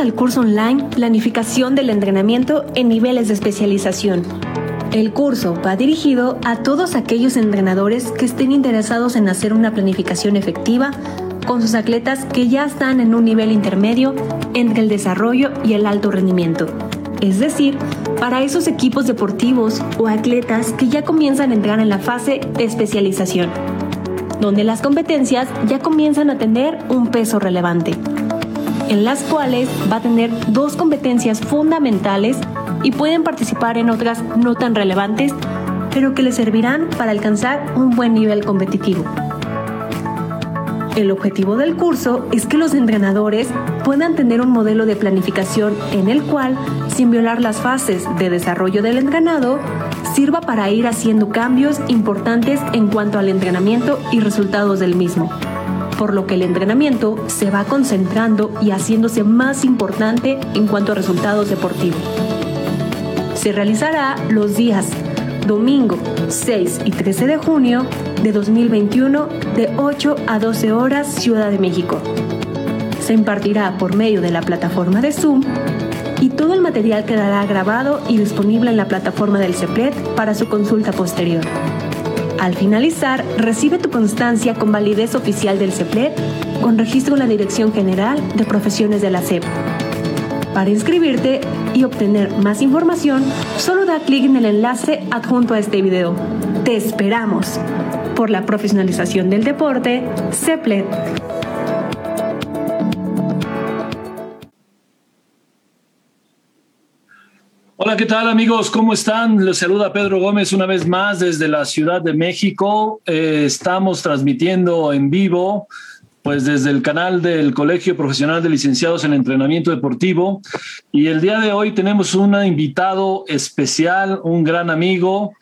Al curso online Planificación del Entrenamiento en Niveles de Especialización. El curso va dirigido a todos aquellos entrenadores que estén interesados en hacer una planificación efectiva con sus atletas que ya están en un nivel intermedio entre el desarrollo y el alto rendimiento. Es decir, para esos equipos deportivos o atletas que ya comienzan a entrar en la fase de especialización, donde las competencias ya comienzan a tener un peso relevante en las cuales va a tener dos competencias fundamentales y pueden participar en otras no tan relevantes, pero que les servirán para alcanzar un buen nivel competitivo. El objetivo del curso es que los entrenadores puedan tener un modelo de planificación en el cual, sin violar las fases de desarrollo del entrenado, sirva para ir haciendo cambios importantes en cuanto al entrenamiento y resultados del mismo por lo que el entrenamiento se va concentrando y haciéndose más importante en cuanto a resultados deportivos. Se realizará los días domingo 6 y 13 de junio de 2021 de 8 a 12 horas Ciudad de México. Se impartirá por medio de la plataforma de Zoom y todo el material quedará grabado y disponible en la plataforma del CEPLET para su consulta posterior. Al finalizar, recibe tu constancia con validez oficial del CEPLET con registro en la Dirección General de Profesiones de la CEP. Para inscribirte y obtener más información, solo da clic en el enlace adjunto a este video. ¡Te esperamos! Por la profesionalización del deporte, CEPLET. Hola, ¿qué tal amigos? ¿Cómo están? Les saluda Pedro Gómez una vez más desde la Ciudad de México. Eh, estamos transmitiendo en vivo, pues desde el canal del Colegio Profesional de Licenciados en Entrenamiento Deportivo. Y el día de hoy tenemos un invitado especial, un gran amigo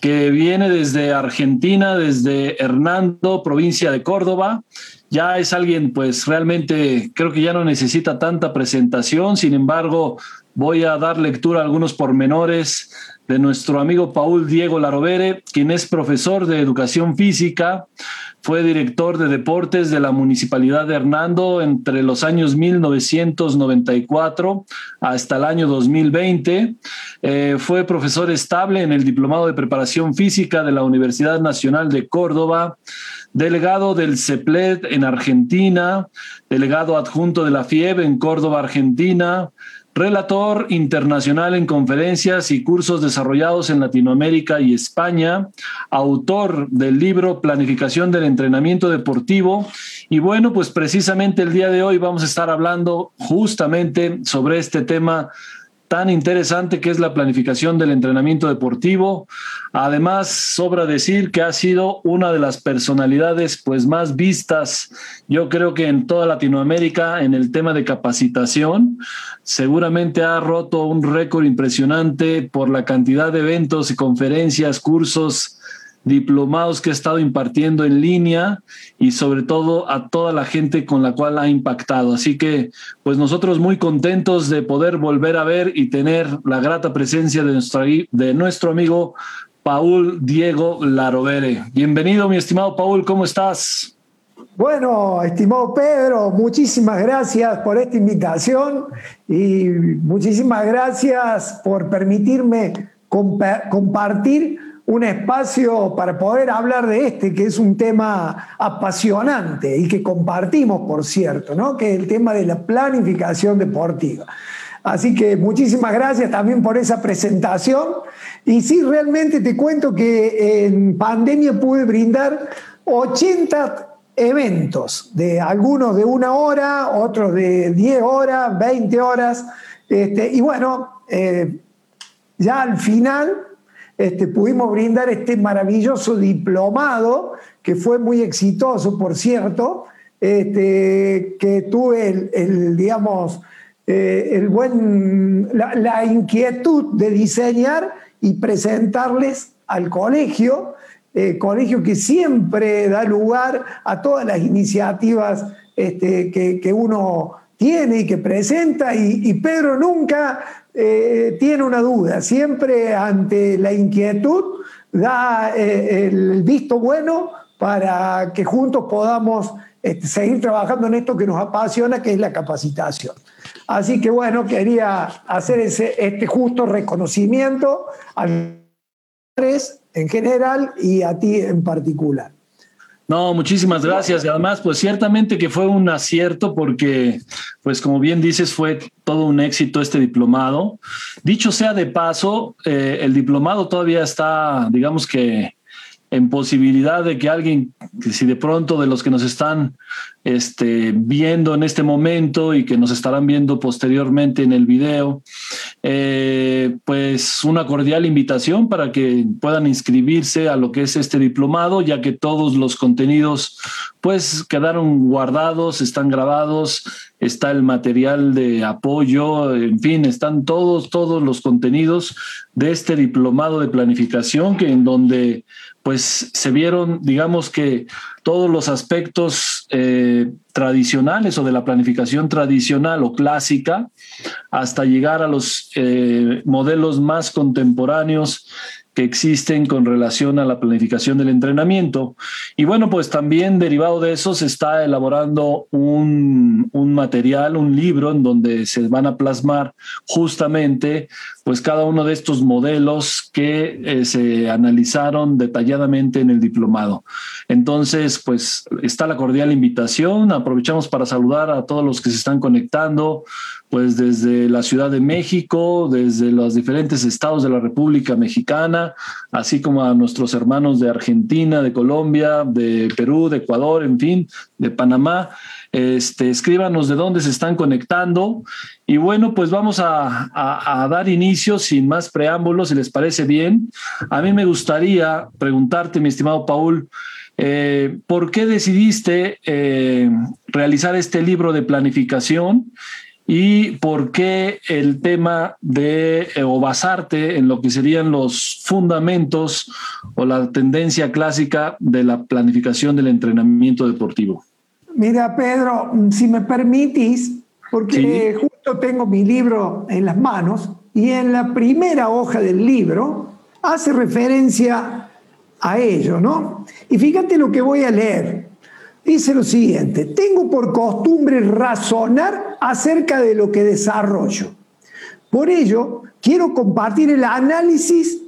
que viene desde Argentina, desde Hernando, provincia de Córdoba ya es alguien pues realmente creo que ya no necesita tanta presentación, sin embargo voy a dar lectura a algunos pormenores de nuestro amigo Paul Diego Larovere, quien es profesor de educación física, fue director de deportes de la Municipalidad de Hernando entre los años 1994 hasta el año 2020. Eh, fue profesor estable en el Diplomado de Preparación Física de la Universidad Nacional de Córdoba delegado del CEPLET en Argentina, delegado adjunto de la FIEB en Córdoba, Argentina, relator internacional en conferencias y cursos desarrollados en Latinoamérica y España, autor del libro Planificación del Entrenamiento Deportivo. Y bueno, pues precisamente el día de hoy vamos a estar hablando justamente sobre este tema tan interesante que es la planificación del entrenamiento deportivo. Además, sobra decir que ha sido una de las personalidades pues más vistas, yo creo que en toda Latinoamérica en el tema de capacitación. Seguramente ha roto un récord impresionante por la cantidad de eventos y conferencias, cursos diplomados que ha estado impartiendo en línea y sobre todo a toda la gente con la cual ha impactado. Así que pues nosotros muy contentos de poder volver a ver y tener la grata presencia de nuestro, de nuestro amigo Paul Diego Larovere. Bienvenido mi estimado Paul, ¿cómo estás? Bueno, estimado Pedro, muchísimas gracias por esta invitación y muchísimas gracias por permitirme compartir un espacio para poder hablar de este, que es un tema apasionante y que compartimos, por cierto, ¿no? que es el tema de la planificación deportiva. Así que muchísimas gracias también por esa presentación. Y sí, realmente te cuento que en pandemia pude brindar 80 eventos, de algunos de una hora, otros de 10 horas, 20 horas. Este, y bueno, eh, ya al final este, pudimos brindar este maravilloso diplomado, que fue muy exitoso, por cierto, este, que tuve el, digamos, eh, el buen, la, inquietud de diseñar y presentarles al colegio, eh, colegio que siempre da lugar a todas las iniciativas este, que, uno tiene y que presenta, y Pedro nunca eh, tiene una duda, siempre ante la inquietud da eh, el visto bueno para que juntos podamos este, seguir trabajando en esto que nos apasiona, que es la capacitación. Así que bueno, quería hacer ese, este justo reconocimiento a los en general y a ti en particular. No, muchísimas gracias. Y además, pues ciertamente que fue un acierto porque, pues como bien dices, fue todo un éxito este diplomado. Dicho sea de paso, eh, el diplomado todavía está, digamos que en posibilidad de que alguien, si de pronto de los que nos están este, viendo en este momento y que nos estarán viendo posteriormente en el video, eh, pues una cordial invitación para que puedan inscribirse a lo que es este diplomado, ya que todos los contenidos pues quedaron guardados, están grabados, está el material de apoyo, en fin, están todos, todos los contenidos de este diplomado de planificación que en donde pues se vieron, digamos que todos los aspectos eh, tradicionales o de la planificación tradicional o clásica hasta llegar a los eh, modelos más contemporáneos que existen con relación a la planificación del entrenamiento. Y bueno, pues también derivado de eso se está elaborando un, un, material, un libro en donde se van a plasmar justamente pues cada uno de estos modelos que eh, se analizaron detalladamente en el diplomado. Entonces, pues está la cordial invitación. Aprovechamos para saludar a todos los que se están conectando, pues desde la Ciudad de México, desde los diferentes estados de la República Mexicana, así como a nuestros hermanos de Argentina, de Colombia, de Perú, de Ecuador, en fin, de Panamá. Este, escríbanos de dónde se están conectando. Y bueno, pues vamos a, dar inicio sin más preámbulos, si les parece bien. A mí me gustaría preguntarte, mi estimado Paul, eh, ¿por qué decidiste eh, realizar este libro de planificación? Y por qué el tema de eh, o basarte en lo que serían los fundamentos o la tendencia clásica de la planificación del entrenamiento deportivo. Mira, Pedro, si me permitís, porque justo tengo mi libro en las manos y en la primera hoja del libro hace referencia a ello, ¿no? Y fíjate lo que voy a leer. Dice lo siguiente, tengo por costumbre razonar acerca de lo que desarrollo. Por ello, quiero compartir el análisis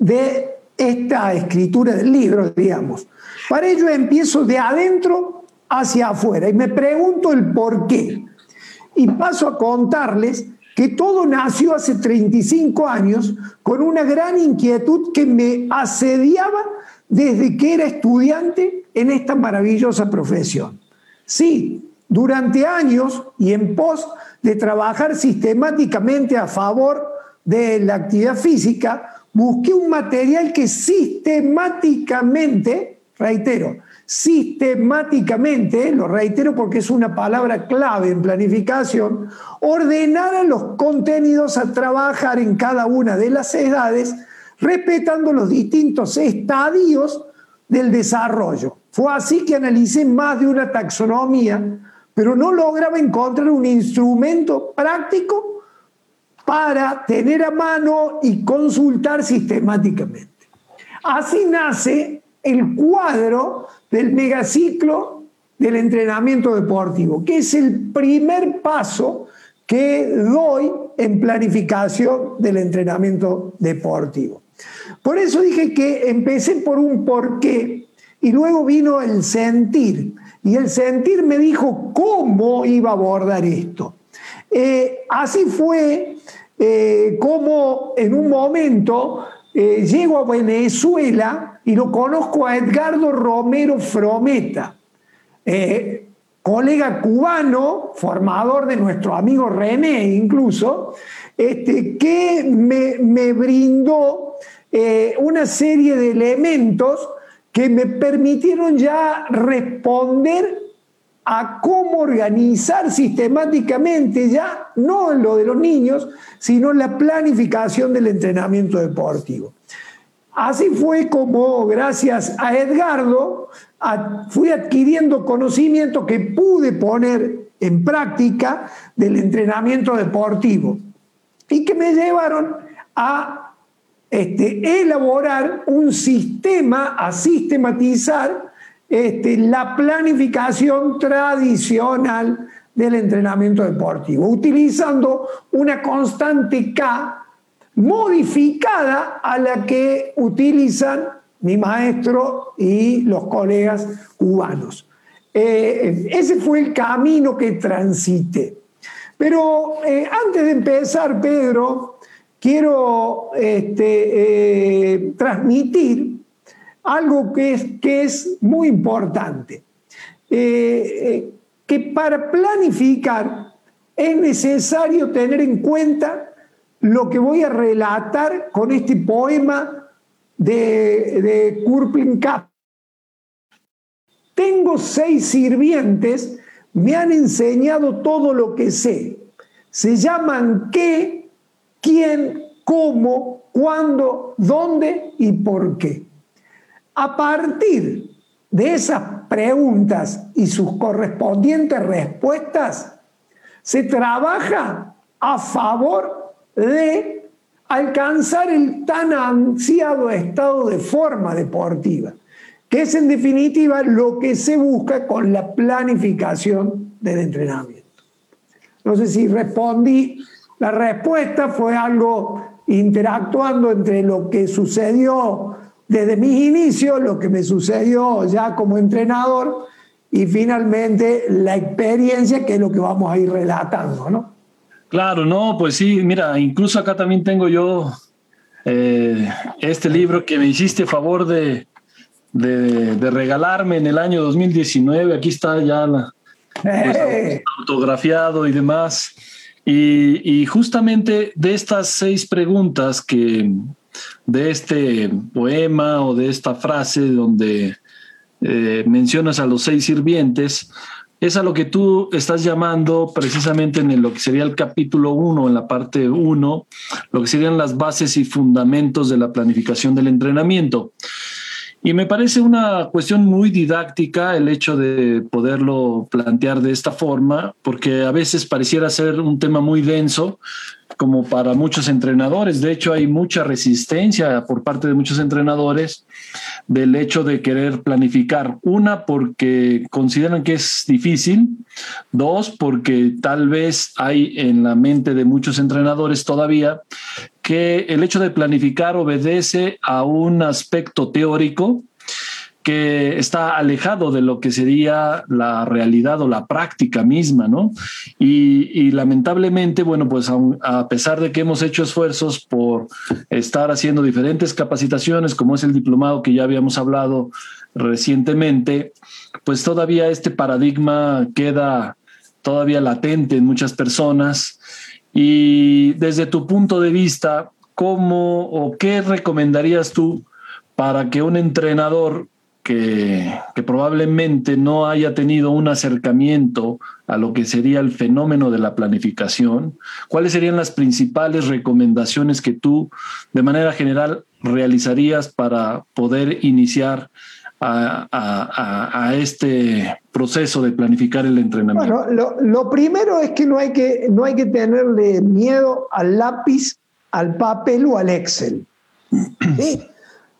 de esta escritura del libro, digamos. Para ello empiezo de adentro hacia afuera y me pregunto el por qué. Y paso a contarles que todo nació hace 35 años con una gran inquietud que me asediaba desde que era estudiante en esta maravillosa profesión. Sí, durante años y en pos de trabajar sistemáticamente a favor de la actividad física, busqué un material que sistemáticamente, reitero, sistemáticamente, lo reitero porque es una palabra clave en planificación, ordenara los contenidos a trabajar en cada una de las edades respetando los distintos estadios del desarrollo. Fue así que analicé más de una taxonomía, pero no lograba encontrar un instrumento práctico para tener a mano y consultar sistemáticamente. Así nace el cuadro del megaciclo del entrenamiento deportivo, que es el primer paso que doy en planificación del entrenamiento deportivo. Por eso dije que empecé por un porqué y luego vino el sentir. Y el sentir me dijo cómo iba a abordar esto. Eh, así fue eh, como en un momento eh, llego a Venezuela y lo conozco a Edgardo Romero Frometa, colega cubano, formador de nuestro amigo René incluso, este, que me, brindó una serie de elementos que me permitieron ya responder a cómo organizar sistemáticamente ya, no en lo de los niños, sino en la planificación del entrenamiento deportivo. Así fue como, gracias a Edgardo, fui adquiriendo conocimiento que pude poner en práctica del entrenamiento deportivo y que me llevaron a este, elaborar un sistema a sistematizar este, la planificación tradicional del entrenamiento deportivo, utilizando una constante K modificada a la que utilizan mi maestro y los colegas cubanos. Eh, ese fue el camino que transité. Pero eh, antes de empezar, Pedro, quiero este, eh, transmitir algo que es, que es muy importante. que para planificar es necesario tener en cuenta lo que voy a relatar con este poema de, de Kurpin Kapp. Tengo seis sirvientes, me han enseñado todo lo que sé. Se llaman qué, quién, cómo, cuándo, dónde y por qué. A partir de esas preguntas y sus correspondientes respuestas, se trabaja a favor de alcanzar el tan ansiado estado de forma deportiva, que es en definitiva lo que se busca con la planificación del entrenamiento. No sé si respondí, la respuesta fue algo interactuando entre lo que sucedió desde mis inicios, lo que me sucedió ya como entrenador y finalmente la experiencia que es lo que vamos a ir relatando, ¿no? Claro, no, pues sí, mira, incluso acá también tengo yo eh, este libro que me hiciste favor de, de, regalarme en el año 2019. Aquí está ya la, pues, ¡Eh! autografiado y demás. Y, justamente de estas seis preguntas que de este poema o de esta frase donde eh, mencionas a los seis sirvientes, es a lo que tú estás llamando precisamente en lo que sería el capítulo 1, en la parte 1, lo que serían las bases y fundamentos de la planificación del entrenamiento. Y me parece una cuestión muy didáctica el hecho de poderlo plantear de esta forma, porque a veces pareciera ser un tema muy denso, como para muchos entrenadores. De hecho, hay mucha resistencia por parte de muchos entrenadores del hecho de querer planificar. Una, porque consideran que es difícil. Dos, porque tal vez hay en la mente de muchos entrenadores todavía que el hecho de planificar obedece a un aspecto teórico que está alejado de lo que sería la realidad o la práctica misma, ¿no? Y, lamentablemente, bueno, pues a, pesar de que hemos hecho esfuerzos por estar haciendo diferentes capacitaciones, como es el diplomado que ya habíamos hablado recientemente, pues todavía este paradigma queda todavía latente en muchas personas. Y desde tu punto de vista, ¿cómo o qué recomendarías tú para que un entrenador que, probablemente no haya tenido un acercamiento a lo que sería el fenómeno de la planificación, ¿cuáles serían las principales recomendaciones que tú de manera general realizarías para poder iniciar a, este proceso de planificar el entrenamiento? Bueno, lo, primero es que no, hay que no hay que tenerle miedo al lápiz, al papel o al Excel. ¿Sí?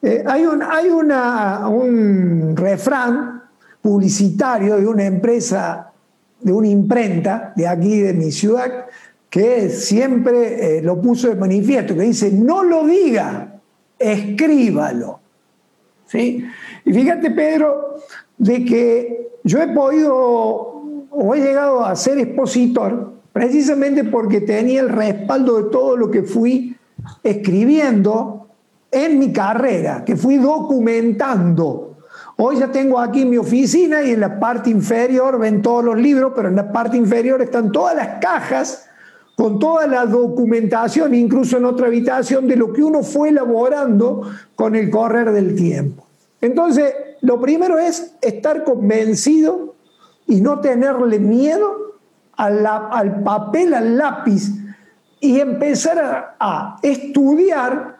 Eh, hay un, hay una, un refrán publicitario de una empresa, de una imprenta de aquí de mi ciudad, que siempre eh, lo puso de manifiesto, que dice, no lo diga, escríbalo. ¿Sí? Y fíjate, Pedro, de que yo he podido o he llegado a ser expositor precisamente porque tenía el respaldo de todo lo que fui escribiendo en mi carrera, que fui documentando. Hoy ya tengo aquí mi oficina y en la parte inferior ven todos los libros, pero en la parte inferior están todas las cajas con toda la documentación, incluso en otra habitación, de lo que uno fue elaborando con el correr del tiempo. Entonces, lo primero es estar convencido y no tenerle miedo al, papel, al lápiz, y empezar a estudiar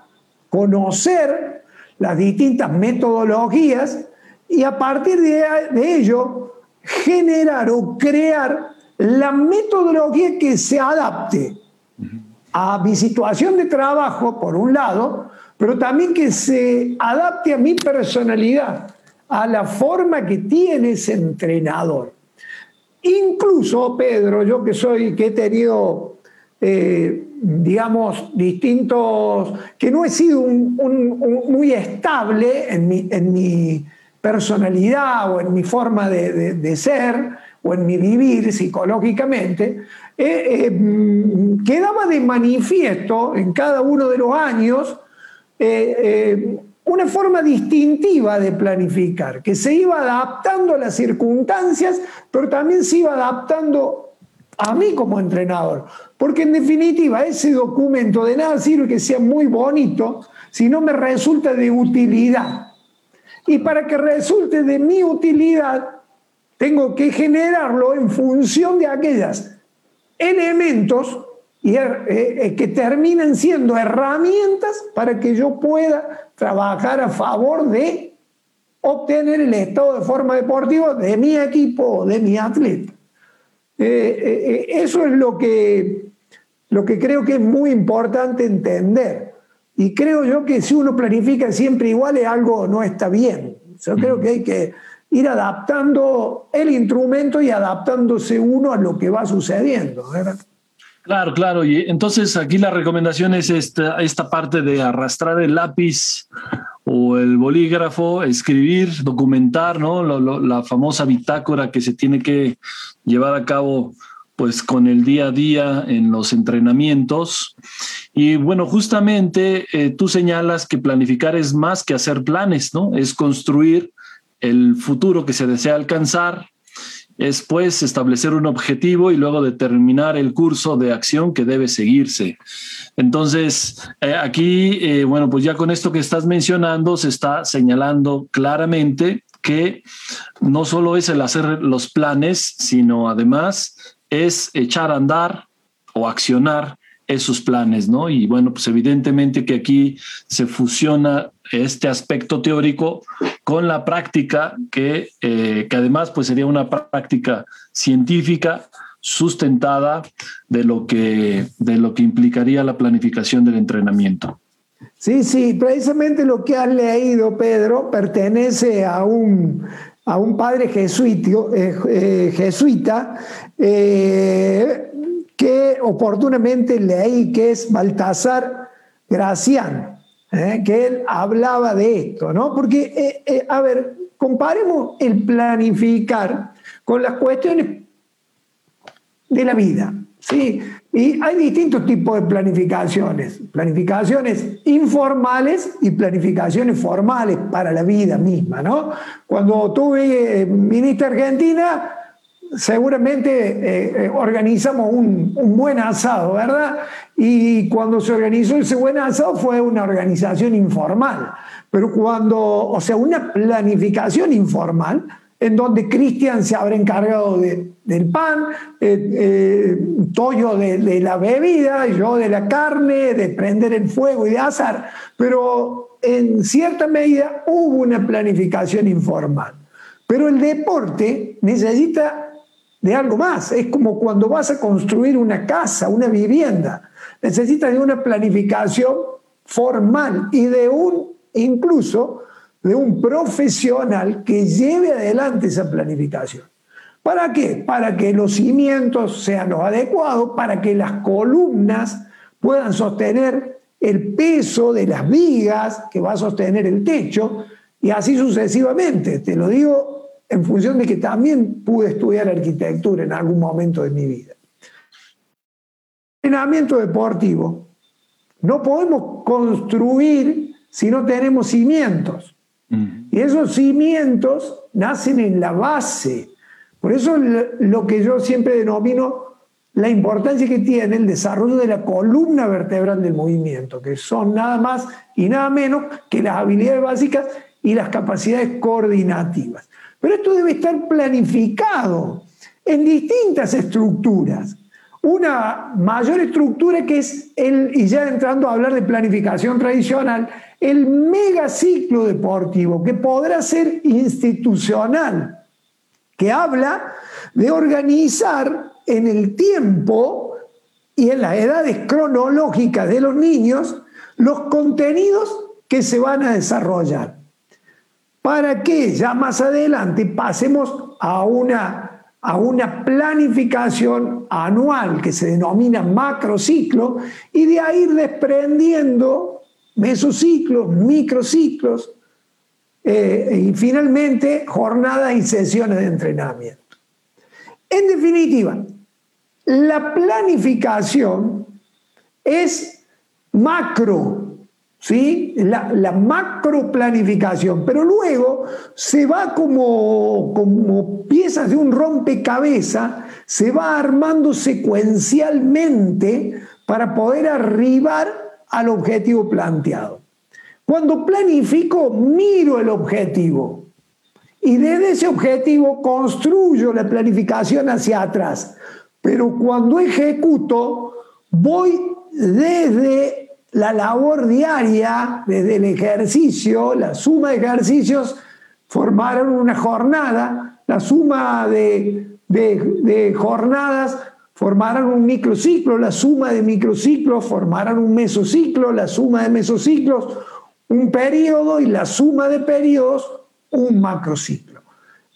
conocer las distintas metodologías y a partir de, ello generar o crear la metodología que se adapte a mi situación de trabajo, por un lado, pero también que se adapte a mi personalidad, a la forma que tiene ese entrenador. Incluso, Pedro, yo que soy, que he tenido, eh, digamos, distintos, que no he sido muy estable en mi, personalidad o en mi forma de, ser o en mi vivir psicológicamente, eh, eh, quedaba de manifiesto en cada uno de los años una forma distintiva de planificar, que se iba adaptando a las circunstancias, pero también se iba adaptando a mí como entrenador. Porque en definitiva ese documento de nada sirve que sea muy bonito si no me resulta de utilidad. Y para que resulte de mi utilidad, tengo que generarlo en función de aquellos elementos y, eh, eh, que terminan siendo herramientas para que yo pueda trabajar a favor de obtener el estado de forma deportiva de mi equipo, de mi atleta. Eh, eso es lo que, lo que creo que es muy importante entender. Y creo yo que si uno planifica siempre igual, algo no está bien. Yo creo que hay que ir adaptando el instrumento y adaptándose uno a lo que va sucediendo. ¿verdad? Claro, claro. Y entonces aquí la recomendación es esta, esta parte de arrastrar el lápiz o el bolígrafo, escribir, documentar, ¿no? la famosa bitácora que se tiene que llevar a cabo pues con el día a día en los entrenamientos. Y bueno, justamente eh, tú señalas que planificar es más que hacer planes, ¿no? Es construir el futuro que se desea alcanzar es pues establecer un objetivo y luego determinar el curso de acción que debe seguirse. Entonces, eh, aquí, eh, bueno, pues ya con esto que estás mencionando, se está señalando claramente que no solo es el hacer los planes, sino además es echar a andar o accionar esos planes, ¿no? Y bueno, pues evidentemente que aquí se fusiona este aspecto teórico con la práctica que, eh, que además pues sería una práctica científica sustentada de lo que, de lo que implicaría la planificación del entrenamiento. Sí, sí, precisamente lo que has leído, Pedro, pertenece a un, a un padre jesuita, eh, eh, jesuita que oportunamente leí, que es Baltasar Gracián, ¿eh? que él hablaba de esto, ¿no? Porque, eh, eh, a ver, comparemos el planificar con las cuestiones de la vida, ¿sí? Y hay distintos tipos de planificaciones, planificaciones informales y planificaciones formales para la vida misma, ¿no? Cuando tuve ministra Argentina, seguramente eh, eh, organizamos un, buen asado, ¿verdad? Y cuando se organizó ese buen asado fue una organización informal, pero cuando, o sea, una planificación informal, en donde Cristian se habrá encargado del pan, eh, Toyo de, de, la bebida, yo de la carne, de prender el fuego y de asar, pero en cierta medida hubo una planificación informal. Pero el deporte necesita de algo más. Es como cuando vas a construir una casa, una vivienda. Necesitas de una planificación formal y de un, incluso, de un profesional que lleve adelante esa planificación. ¿Para qué? Para que los cimientos sean los adecuados, para que las columnas puedan sostener el peso de las vigas que va a sostener el techo y así sucesivamente. Te lo digo en función de que también pude estudiar arquitectura en algún momento de mi vida. Entrenamiento deportivo. No podemos construir si no tenemos cimientos. Mm. Y esos cimientos nacen en la base. Por eso lo que yo siempre denomino la importancia que tiene el desarrollo de la columna vertebral del movimiento, que son nada más y nada menos que las habilidades básicas y las capacidades coordinativas. Pero esto debe estar planificado en distintas estructuras. Una mayor estructura que es el, y ya entrando a hablar de planificación tradicional, el megaciclo deportivo, que podrá ser institucional, que habla de organizar en el tiempo y en las edades cronológicas de los niños los contenidos que se van a desarrollar. Para que ya más adelante pasemos a una, a una planificación anual que se denomina macrociclo y de ahí ir desprendiendo mesociclos, microciclos eh, y finalmente jornadas y sesiones de entrenamiento. En definitiva, la planificación es macro, ¿sí? La, la macro planificación, pero luego se va como, como piezas de un rompecabezas, se va armando secuencialmente para poder arribar al objetivo planteado. Cuando planifico, miro el objetivo y desde ese objetivo construyo la planificación hacia atrás. Pero cuando ejecuto, voy desde la labor diaria, desde el ejercicio, la suma de ejercicios formaron una jornada, la suma de, jornadas formaron un microciclo, la suma de microciclos formaron un mesociclo, la suma de mesociclos un periodo y la suma de periodos un macrociclo.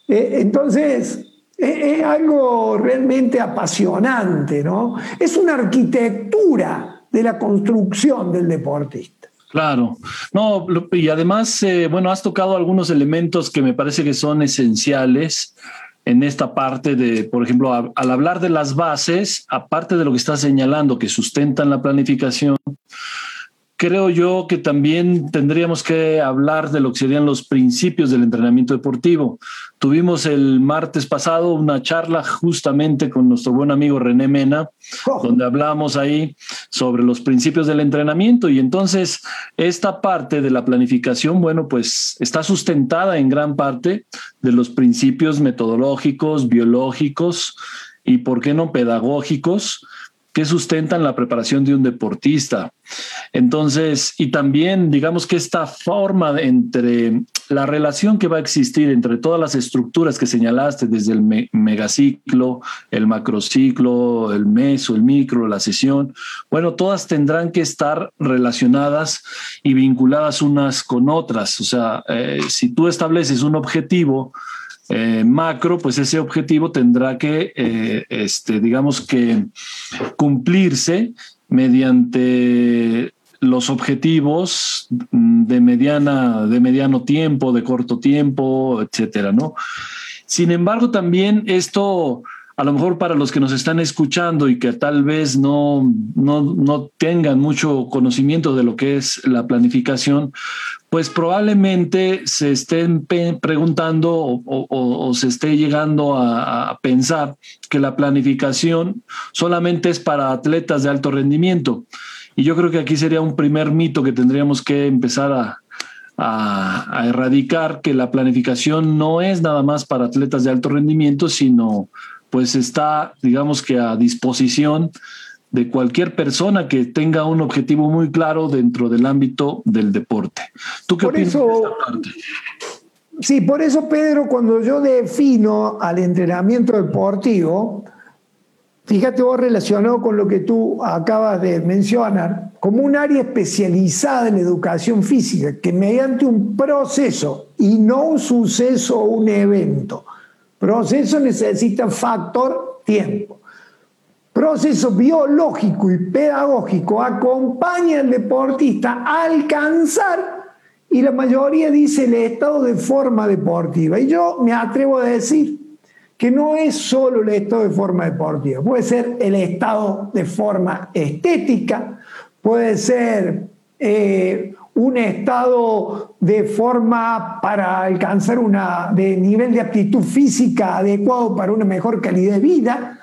Eh, entonces, es algo realmente apasionante, ¿no? Es una arquitectura de la construcción del deportista. Claro, no, y además, eh, bueno, has tocado algunos elementos que me parece que son esenciales en esta parte de, por ejemplo, al hablar de las bases, aparte de lo que estás señalando, que sustentan la planificación, creo yo que también tendríamos que hablar de lo que serían los principios del entrenamiento deportivo. Tuvimos el martes pasado una charla justamente con nuestro buen amigo René Mena, oh. donde hablamos ahí sobre los principios del entrenamiento y entonces esta parte de la planificación, bueno, pues está sustentada en gran parte de los principios metodológicos, biológicos y, ¿por qué no, pedagógicos? Que sustentan la preparación de un deportista. Entonces, y también digamos que esta forma entre la relación que va a existir entre todas las estructuras que señalaste, desde el megaciclo, el macrociclo, el meso, el micro, la sesión, bueno, todas tendrán que estar relacionadas y vinculadas unas con otras. O sea, eh, si tú estableces un objetivo, eh, macro, pues ese objetivo tendrá que, eh, este, digamos que cumplirse mediante los objetivos de mediana, de mediano tiempo, de corto tiempo, etcétera, ¿no? Sin embargo, también esto a lo mejor para los que nos están escuchando y que tal vez no, no, tengan mucho conocimiento de lo que es la planificación, pues probablemente se estén preguntando o, se esté llegando a, pensar que la planificación solamente es para atletas de alto rendimiento. Y yo creo que aquí sería un primer mito que tendríamos que empezar a, erradicar, que la planificación no es nada más para atletas de alto rendimiento, sino pues está, digamos que a disposición de cualquier persona que tenga un objetivo muy claro dentro del ámbito del deporte. ¿Tú qué opinas de esta parte? Sí, por eso, Pedro, cuando yo defino al entrenamiento deportivo, fíjate vos relacionado con lo que tú acabas de mencionar, como un área especializada en educación física, que mediante un proceso y no un suceso o un evento, Proceso necesita factor tiempo. Proceso biológico y pedagógico acompaña al deportista a alcanzar, y la mayoría dice el estado de forma deportiva. Y yo me atrevo a decir que no es solo el estado de forma deportiva, puede ser el estado de forma estética, puede ser eh, un estado de forma para alcanzar una de nivel de aptitud física adecuado para una mejor calidad de vida.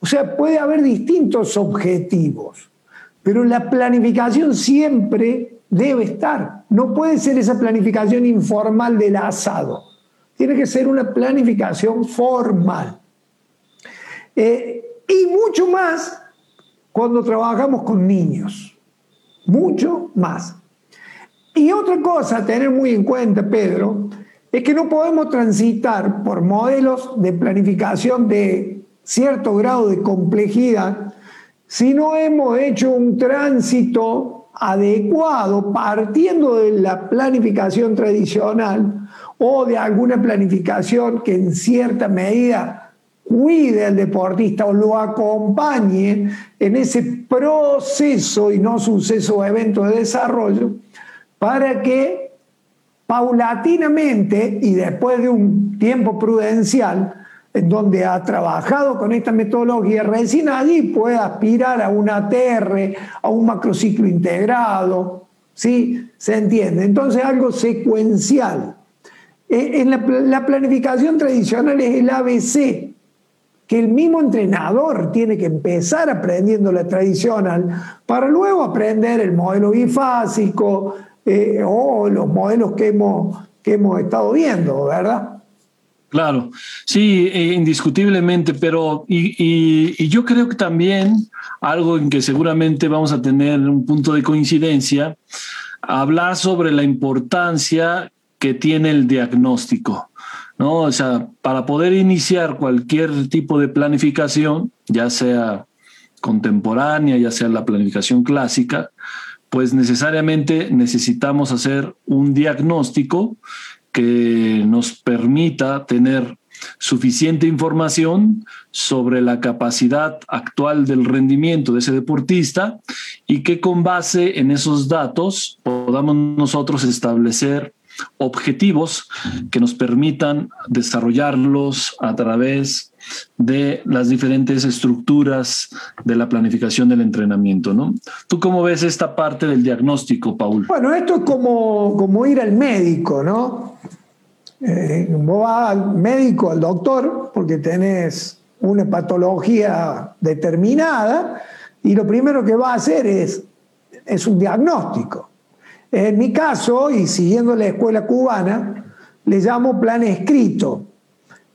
O sea, puede haber distintos objetivos, pero la planificación siempre debe estar. No puede ser esa planificación informal del asado. Tiene que ser una planificación formal. Eh, y mucho más cuando trabajamos con niños. Mucho más. Y otra cosa a tener muy en cuenta, Pedro, es que no podemos transitar por modelos de planificación de cierto grado de complejidad si no hemos hecho un tránsito adecuado partiendo de la planificación tradicional o de alguna planificación que en cierta medida cuide al deportista o lo acompañe en ese proceso y no suceso o evento de desarrollo para que paulatinamente y después de un tiempo prudencial en donde ha trabajado con esta metodología, recién allí puede aspirar a un ATR, a un macrociclo integrado, ¿sí? ¿Se entiende? Entonces algo secuencial. Eh, en la, planificación tradicional es el ABC, que el mismo entrenador tiene que empezar aprendiendo la tradicional para luego aprender el modelo bifásico eh, o los modelos que hemos, que hemos estado viendo, ¿verdad? Claro, sí, eh, indiscutiblemente, pero y, yo creo que también algo en que seguramente vamos a tener un punto de coincidencia, hablar sobre la importancia que tiene el diagnóstico, ¿no? O sea, para poder iniciar cualquier tipo de planificación, ya sea contemporánea, ya sea la planificación clásica, pues necesariamente necesitamos hacer un diagnóstico que nos permita tener suficiente información sobre la capacidad actual del rendimiento de ese deportista y que con base en esos datos podamos nosotros establecer objetivos que nos permitan desarrollarlos a través de las diferentes estructuras de la planificación del entrenamiento, ¿no? ¿Tú cómo ves esta parte del diagnóstico, Paul? Bueno, esto es como, como ir al médico, ¿no? Eh, vos vas al médico, al doctor, porque tenés una patología determinada y lo primero que va a hacer es, es un diagnóstico. En mi caso, y siguiendo la escuela cubana, le llamo plan escrito,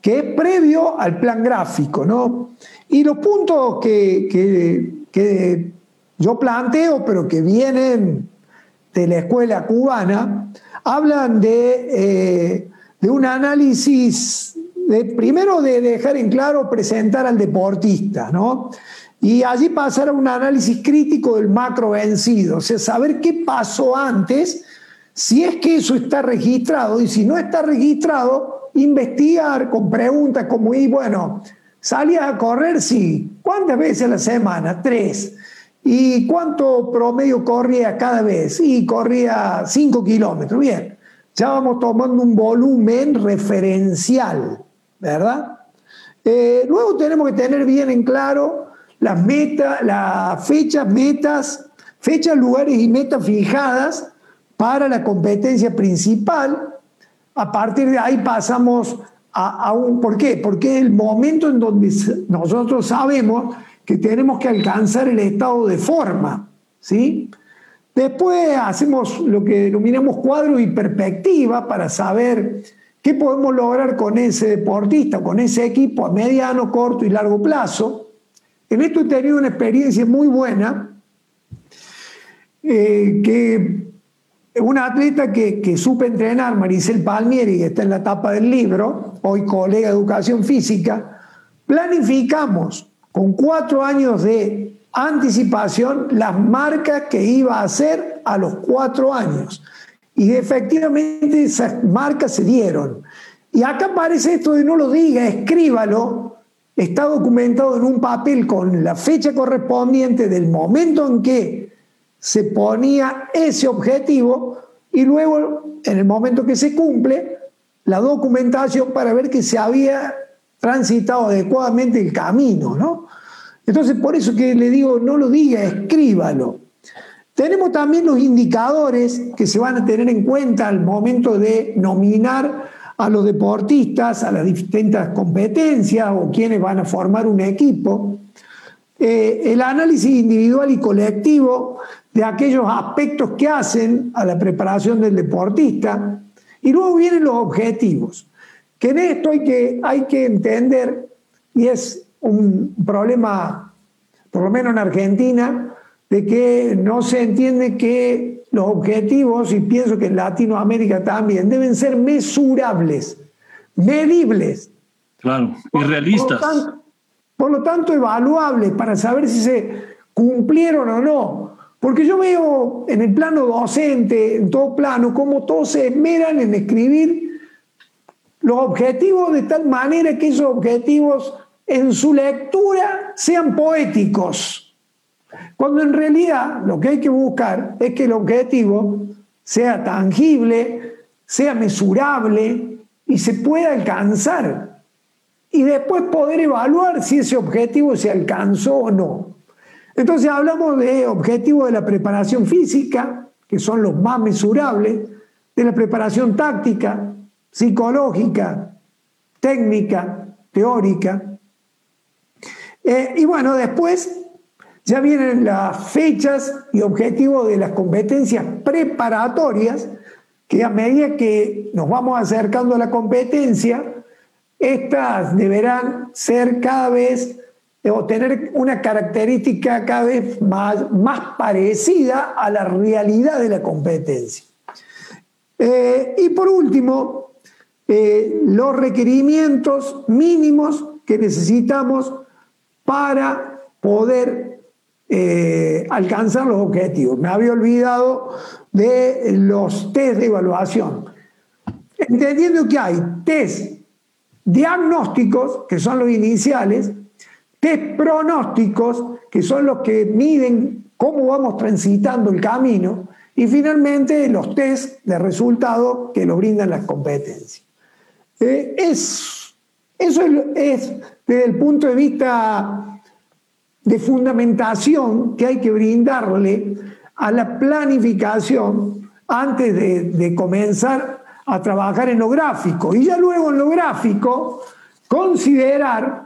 que es previo al plan gráfico, ¿no? Y los puntos que, que yo planteo, pero que vienen de la escuela cubana, hablan de eh, de un análisis, de, primero de dejar en claro, presentar al deportista, ¿no? Y allí pasar a un análisis crítico del macro vencido, o sea, saber qué pasó antes, si es que eso está registrado, y si no está registrado, investigar con preguntas como, y bueno, ¿salías a correr? Sí. ¿Cuántas veces a la semana? Tres. ¿Y cuánto promedio corría cada vez? Y corría cinco kilómetros. Bien ya vamos tomando un volumen referencial, ¿verdad? Eh, luego tenemos que tener bien en claro las metas, las fechas, metas, fechas, lugares y metas fijadas para la competencia principal. A partir de ahí pasamos a, un... ¿Por qué? Porque es el momento en donde nosotros sabemos que tenemos que alcanzar el estado de forma, ¿sí? Después hacemos lo que denominamos cuadro y perspectiva para saber qué podemos lograr con ese deportista, con ese equipo a mediano, corto y largo plazo. En esto he tenido una experiencia muy buena, eh, que una atleta que, que, supe entrenar, Maricel Palmieri, que está en la tapa del libro, hoy colega de educación física, planificamos con cuatro años de anticipación las marcas que iba a hacer a los cuatro años. Y efectivamente esas marcas se dieron. Y acá aparece esto de no lo diga, escríbalo. Está documentado en un papel con la fecha correspondiente del momento en que se ponía ese objetivo y luego, en el momento que se cumple, la documentación para ver que se había transitado adecuadamente el camino, ¿no? Entonces, por eso que le digo, no lo diga, escríbalo. Tenemos también los indicadores que se van a tener en cuenta al momento de nominar a los deportistas, a las distintas competencias o quienes van a formar un equipo. Eh, el análisis individual y colectivo de aquellos aspectos que hacen a la preparación del deportista. Y luego vienen los objetivos, que en esto hay que, hay que entender, y es un problema, por lo menos en Argentina, de que no se entiende que los objetivos, y pienso que en Latinoamérica también, deben ser mesurables, medibles. Claro, y realistas. Por lo tanto, por lo tanto evaluables para saber si se cumplieron o no. Porque yo veo en el plano docente, en todo plano, cómo todos se esmeran en escribir los objetivos de tal manera que esos objetivos en su lectura sean poéticos. Cuando en realidad lo que hay que buscar es que el objetivo sea tangible, sea mesurable y se pueda alcanzar. Y después poder evaluar si ese objetivo se alcanzó o no. Entonces hablamos de objetivos de la preparación física, que son los más mesurables, de la preparación táctica, psicológica, técnica, teórica. Eh, y bueno, después ya vienen las fechas y objetivos de las competencias preparatorias, que a medida que nos vamos acercando a la competencia, estas deberán ser cada vez o tener una característica cada vez más, más parecida a la realidad de la competencia. Eh, y por último, eh, los requerimientos mínimos que necesitamos para poder eh, alcanzar los objetivos. Me había olvidado de los test de evaluación. Entendiendo que hay test diagnósticos, que son los iniciales, test pronósticos, que son los que miden cómo vamos transitando el camino, y finalmente los test de resultado que nos brindan las competencias. Eh, es, eso es, desde el punto de vista de fundamentación que hay que brindarle a la planificación antes de, de comenzar a trabajar en lo gráfico. Y ya luego en lo gráfico, considerar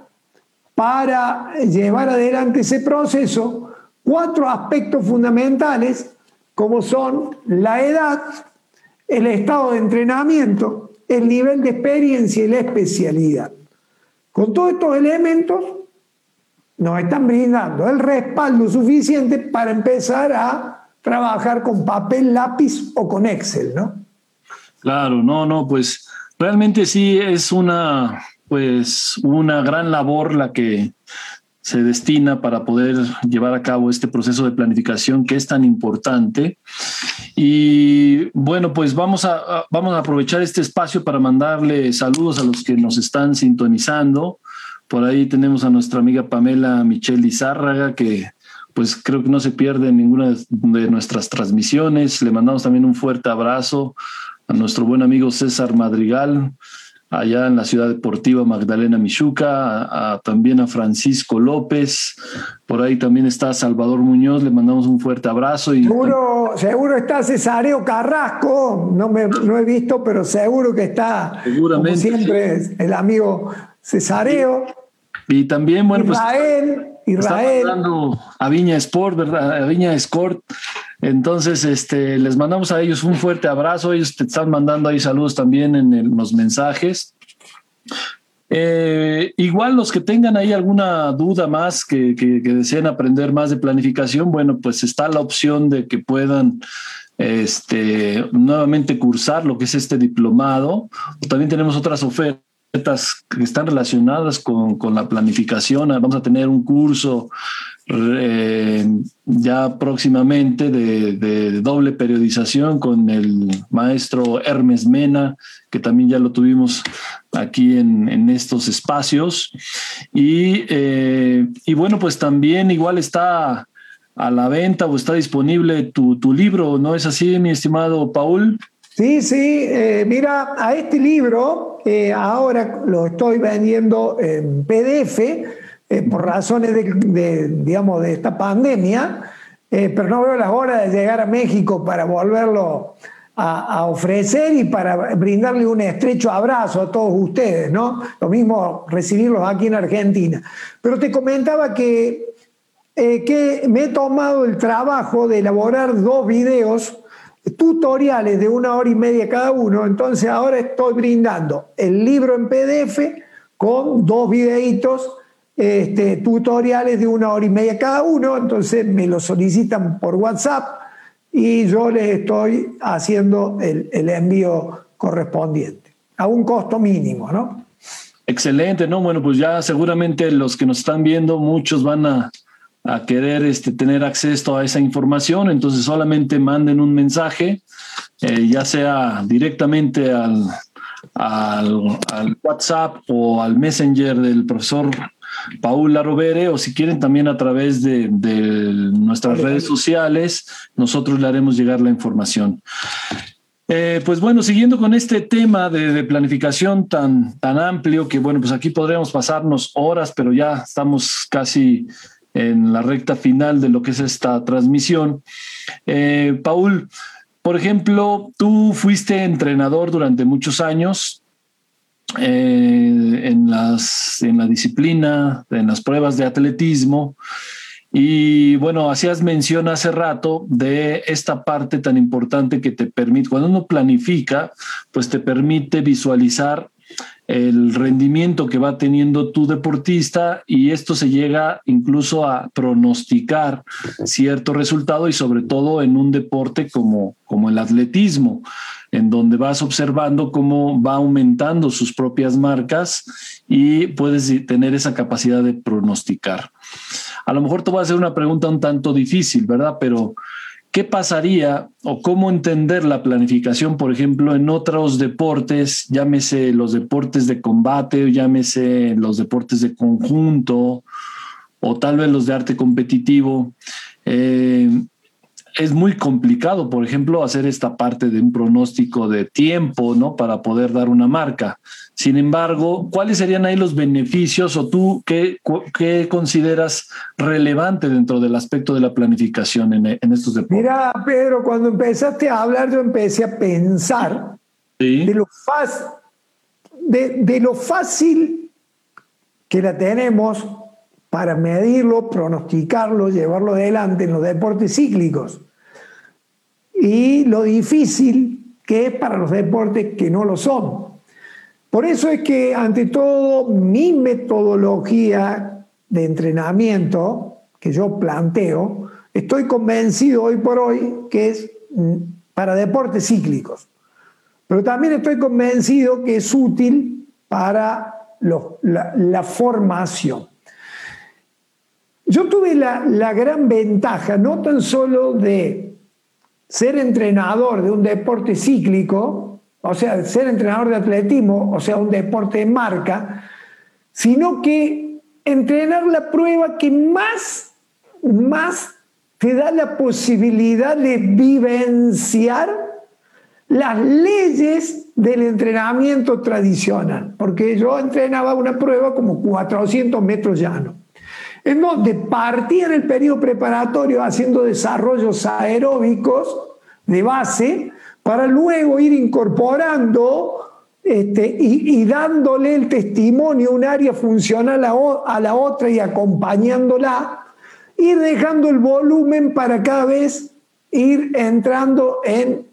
para llevar adelante ese proceso cuatro aspectos fundamentales como son la edad, el estado de entrenamiento, el nivel de experiencia y la especialidad. Con todos estos elementos nos están brindando el respaldo suficiente para empezar a trabajar con papel, lápiz o con Excel, ¿no? Claro, no, no, pues realmente sí es una pues una gran labor la que se destina para poder llevar a cabo este proceso de planificación que es tan importante. Y bueno, pues vamos a, vamos a aprovechar este espacio para mandarle saludos a los que nos están sintonizando. Por ahí tenemos a nuestra amiga Pamela Michelle Izárraga, que pues creo que no se pierde ninguna de nuestras transmisiones. Le mandamos también un fuerte abrazo a nuestro buen amigo César Madrigal, allá en la ciudad deportiva Magdalena Michuca, también a Francisco López, por ahí también está Salvador Muñoz, le mandamos un fuerte abrazo. Y seguro, seguro está Cesareo Carrasco, no, me, no he visto, pero seguro que está, Seguramente. como siempre, el amigo Cesareo. Y, también, bueno, pues, Israel, pues... Israel. a Viña Sport, ¿verdad? A Viña Sport. Entonces, este, les mandamos a ellos un fuerte abrazo. Ellos te están mandando ahí saludos también en los mensajes. Eh, igual los que tengan ahí alguna duda más, que, que, deseen aprender más de planificación, bueno, pues está la opción de que puedan este, nuevamente cursar lo que es este diplomado. También tenemos otras ofertas que están relacionadas con, con la planificación. Vamos a tener un curso eh, ya próximamente de, doble periodización con el maestro Hermes Mena, que también ya lo tuvimos aquí en, estos espacios. Y, eh, y, bueno, pues también igual está a la venta o está disponible tu, libro, ¿no es así, mi estimado Paul? Sí, sí, eh, mira, a este libro ahora lo estoy vendiendo en PDF eh, por razones de, digamos, de esta pandemia, eh, pero no veo la hora de llegar a México para volverlo a, ofrecer y para brindarle un estrecho abrazo a todos ustedes, ¿no? Lo mismo recibirlos aquí en Argentina. Pero te comentaba que, eh, que me he tomado el trabajo de elaborar dos videos tutoriales de una hora y media cada uno, entonces ahora estoy brindando el libro en PDF con dos videitos este, tutoriales de una hora y media cada uno, entonces me lo solicitan por WhatsApp y yo les estoy haciendo el, envío correspondiente, a un costo mínimo, ¿no? Excelente, ¿no? Bueno, pues ya seguramente los que nos están viendo, muchos van a a querer este, tener acceso a esa información, entonces solamente manden un mensaje, eh, ya sea directamente al, al, WhatsApp o al Messenger del profesor Paula Rovere o si quieren también a través de, nuestras redes sociales, nosotros le haremos llegar la información. Eh, pues bueno, siguiendo con este tema de, planificación tan, tan amplio, que bueno, pues aquí podríamos pasarnos horas, pero ya estamos casi en la recta final de lo que es esta transmisión. Eh, Paul, por ejemplo, tú fuiste entrenador durante muchos años eh, en, las, en la disciplina, en las pruebas de atletismo. Y bueno, hacías mención hace rato de esta parte tan importante que te permite, cuando uno planifica, pues te permite visualizar el rendimiento que va teniendo tu deportista y esto se llega incluso a pronosticar cierto resultado y sobre todo en un deporte como, como el atletismo, en donde vas observando cómo va aumentando sus propias marcas y puedes tener esa capacidad de pronosticar. A lo mejor te voy a hacer una pregunta un tanto difícil, ¿verdad? Pero ¿Qué pasaría o cómo entender la planificación, por ejemplo, en otros deportes, llámese los deportes de combate llámese los deportes de conjunto o tal vez los de arte competitivo? Eh, es muy complicado, por ejemplo, hacer esta parte de un pronóstico de tiempo, ¿no? Para poder dar una marca. Sin embargo, ¿cuáles serían ahí los beneficios o tú qué, qué consideras relevante dentro del aspecto de la planificación en, estos deportes? Mira, Pedro, cuando empezaste a hablar, yo empecé a pensar de, lo de, de lo fácil que la tenemos para medirlo, pronosticarlo, llevarlo adelante en los deportes cíclicos. Y lo difícil que es para los deportes que no lo son. Por eso es que, ante todo, mi metodología de entrenamiento que yo planteo, estoy convencido hoy por hoy que es mm, para deportes cíclicos. Pero también estoy convencido que es útil para la formación. Yo tuve la, gran ventaja, no tan solo de ser entrenador de un deporte cíclico, o sea, ser entrenador de atletismo, o sea, un deporte de marca, sino que entrenar la prueba que más, más te da la posibilidad de vivenciar las leyes del entrenamiento tradicional, porque yo entrenaba una prueba como 400 metros llano en donde partía en el periodo preparatorio haciendo desarrollos aeróbicos de base para luego ir incorporando este, y, dándole el testimonio un área funcional a, a la otra y acompañándola, ir dejando el volumen para cada vez ir entrando en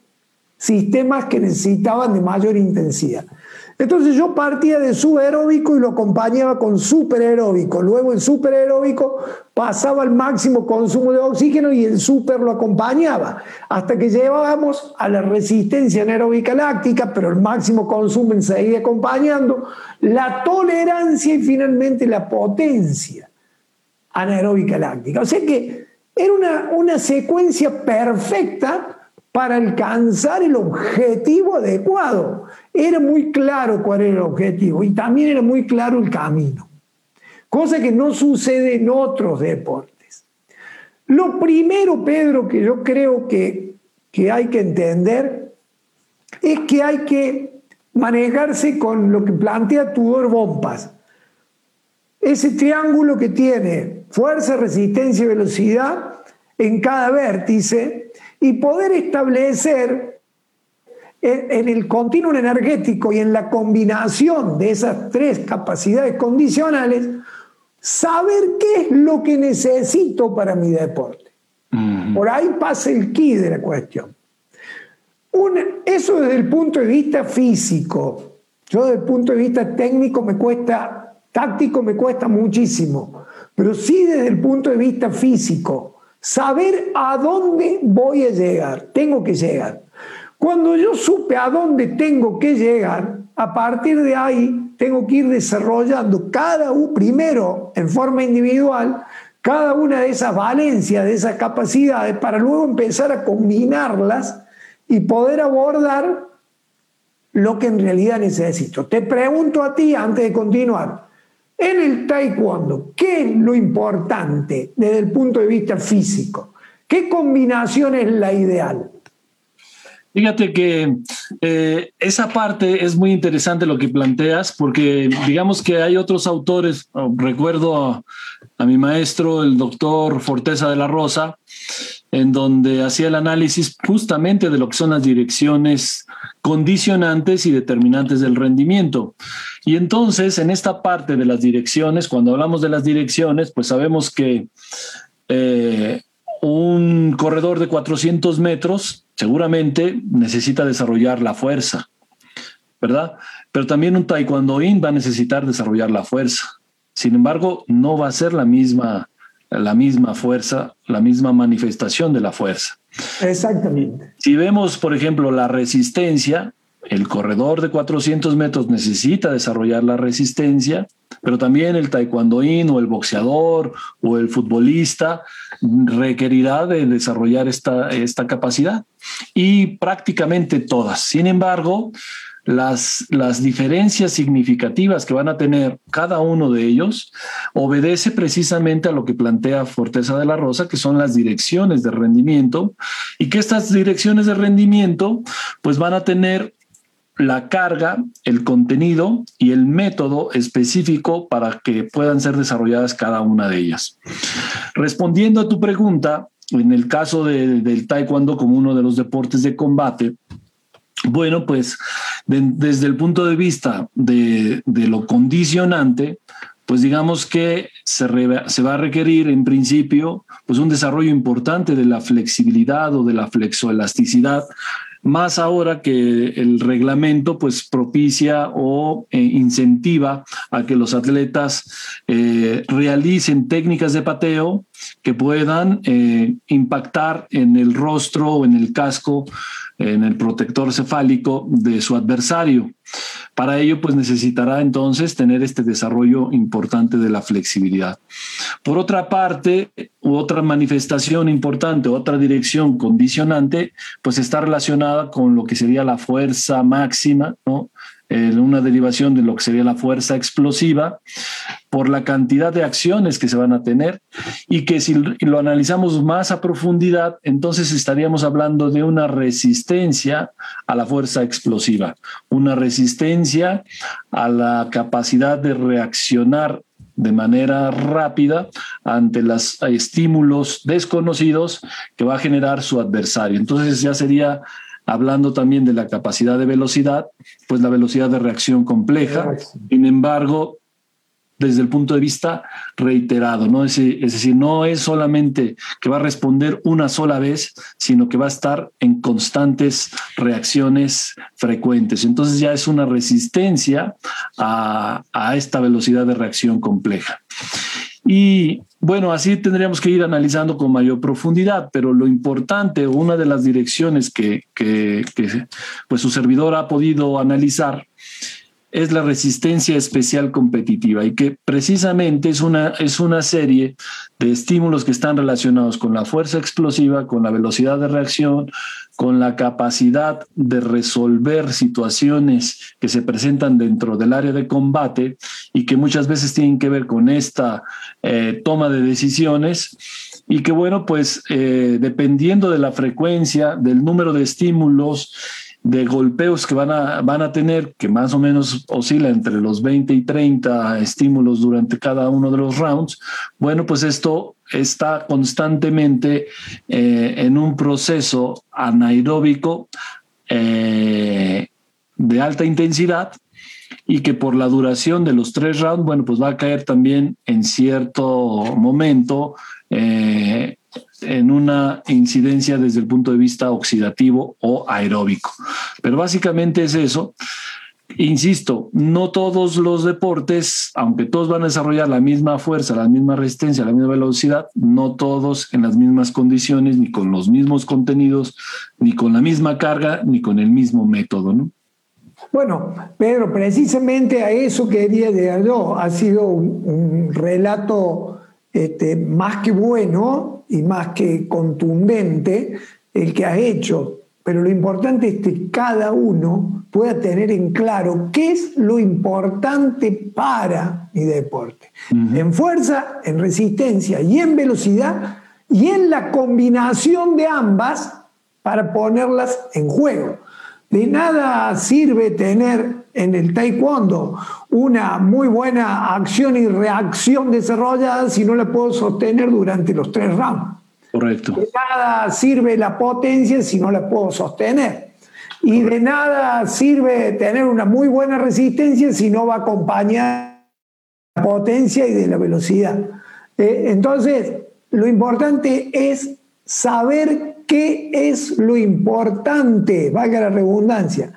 sistemas que necesitaban de mayor intensidad. Entonces yo partía de subaeróbico y lo acompañaba con superaeróbico. Luego en superaeróbico pasaba al máximo consumo de oxígeno y el super lo acompañaba. Hasta que llegábamos a la resistencia anaeróbica láctica, pero el máximo consumo seguía acompañando, la tolerancia y finalmente la potencia anaeróbica láctica. O sea que era una, una secuencia perfecta para alcanzar el objetivo adecuado. Era muy claro cuál era el objetivo y también era muy claro el camino, cosa que no sucede en otros deportes. Lo primero, Pedro, que yo creo que, que hay que entender es que hay que manejarse con lo que plantea Tudor Bompas. Ese triángulo que tiene fuerza, resistencia y velocidad en cada vértice y poder establecer en, el continuo energético y en la combinación de esas tres capacidades condicionales, saber qué es lo que necesito para mi deporte. Por ahí pasa el key de la cuestión. eso desde el punto de vista físico. Yo desde el punto de vista técnico me cuesta, táctico me cuesta muchísimo, pero sí desde el punto de vista físico saber a dónde voy a llegar, tengo que llegar. Cuando yo supe a dónde tengo que llegar, a partir de ahí tengo que ir desarrollando cada uno, primero en forma individual, cada una de esas valencias, de esas capacidades, para luego empezar a combinarlas y poder abordar lo que en realidad necesito. Te pregunto a ti antes de continuar, en el taekwondo, ¿qué es lo importante desde el punto de vista físico? ¿Qué combinación es la ideal? Fíjate que eh, esa parte es muy interesante lo que planteas, porque digamos que hay otros autores, recuerdo a, mi maestro, el doctor Forteza de la Rosa, en donde hacía el análisis justamente de lo que son las direcciones condicionantes y determinantes del rendimiento. Y entonces, en esta parte de las direcciones, cuando hablamos de las direcciones, pues sabemos que eh, un corredor de 400 metros seguramente necesita desarrollar la fuerza, ¿verdad? Pero también un taekwondoín va a necesitar desarrollar la fuerza. Sin embargo, no va a ser la misma, la misma fuerza, la misma manifestación de la fuerza. Exactamente. Si vemos, por ejemplo, la resistencia, el corredor de 400 metros necesita desarrollar la resistencia, pero también el taekwondoín o el boxeador o el futbolista requerirá de desarrollar esta, esta capacidad y prácticamente todas. Sin embargo, las, las diferencias significativas que van a tener cada uno de ellos obedece precisamente a lo que plantea Forteza de la Rosa, que son las direcciones de rendimiento y que estas direcciones de rendimiento pues van a tener la carga, el contenido y el método específico para que puedan ser desarrolladas cada una de ellas. Respondiendo a tu pregunta, en el caso del taekwondo como uno de los deportes de combate, bueno, pues desde el punto de vista de, lo condicionante, pues digamos que se, va a requerir en principio pues un desarrollo importante de la flexibilidad o de la flexoelasticidad más ahora que el reglamento pues propicia o eh, incentiva a que los atletas eh, realicen técnicas de pateo que puedan eh, impactar en el rostro o en el casco, en el protector cefálico de su adversario. Para ello, pues necesitará entonces tener este desarrollo importante de la flexibilidad. Por otra parte, otra manifestación importante, otra dirección condicionante, pues está relacionada con lo que sería la fuerza máxima, ¿no? Una derivación de lo que sería la fuerza explosiva por la cantidad de acciones que se van a tener y que si lo analizamos más a profundidad, entonces estaríamos hablando de una resistencia a la fuerza explosiva, una resistencia a la capacidad de reaccionar de manera rápida ante los estímulos desconocidos que va a generar su adversario. Entonces ya sería hablando también de la capacidad de velocidad, pues la velocidad de reacción compleja. Sin embargo, desde el punto de vista reiterado, ¿no? Es, es, decir, no es solamente que va a responder una sola vez, sino que va a estar en constantes reacciones frecuentes. Entonces ya es una resistencia a, a esta velocidad de reacción compleja. Y bueno, así tendríamos que ir analizando con mayor profundidad, pero lo importante, una de las direcciones que, pues su servidor ha podido analizar es la resistencia especial competitiva y que precisamente es una, es una serie de estímulos que están relacionados con la fuerza explosiva, con la velocidad de reacción, con la capacidad de resolver situaciones que se presentan dentro del área de combate y que muchas veces tienen que ver con esta eh, toma de decisiones y que bueno, pues eh, dependiendo de la frecuencia, del número de estímulos, de golpeos que van a, van a tener, que más o menos oscila entre los 20 y 30 estímulos durante cada uno de los rounds, bueno, pues esto está constantemente eh, en un proceso anaeróbico eh, de alta intensidad y que por la duración de los tres rounds, bueno, pues va a caer también en cierto momento eh, en una incidencia desde el punto de vista oxidativo o aeróbico. Pero básicamente es eso. Insisto, no todos los deportes, aunque todos van a desarrollar la misma fuerza, la misma resistencia, la misma velocidad, no todos en las mismas condiciones, ni con los mismos contenidos, ni con la misma carga, ni con el mismo método, ¿no? Bueno, Pedro, precisamente a eso quería llegar yo. Ha sido un relato este, más que bueno y más que contundente el que has hecho. Pero lo importante es que cada uno pueda tener en claro qué es lo importante para mi deporte. En fuerza, en resistencia y en velocidad y en la combinación de ambas para ponerlas en juego. De nada sirve tener en el taekwondo una muy buena acción y reacción desarrollada si no la puedo sostener durante los tres rounds. Correcto. De nada sirve la potencia si no la puedo sostener. Y de nada sirve tener una muy buena resistencia si no va a acompañar la potencia y de la velocidad. Eh, entonces, lo importante es saber qué es lo importante, valga la redundancia.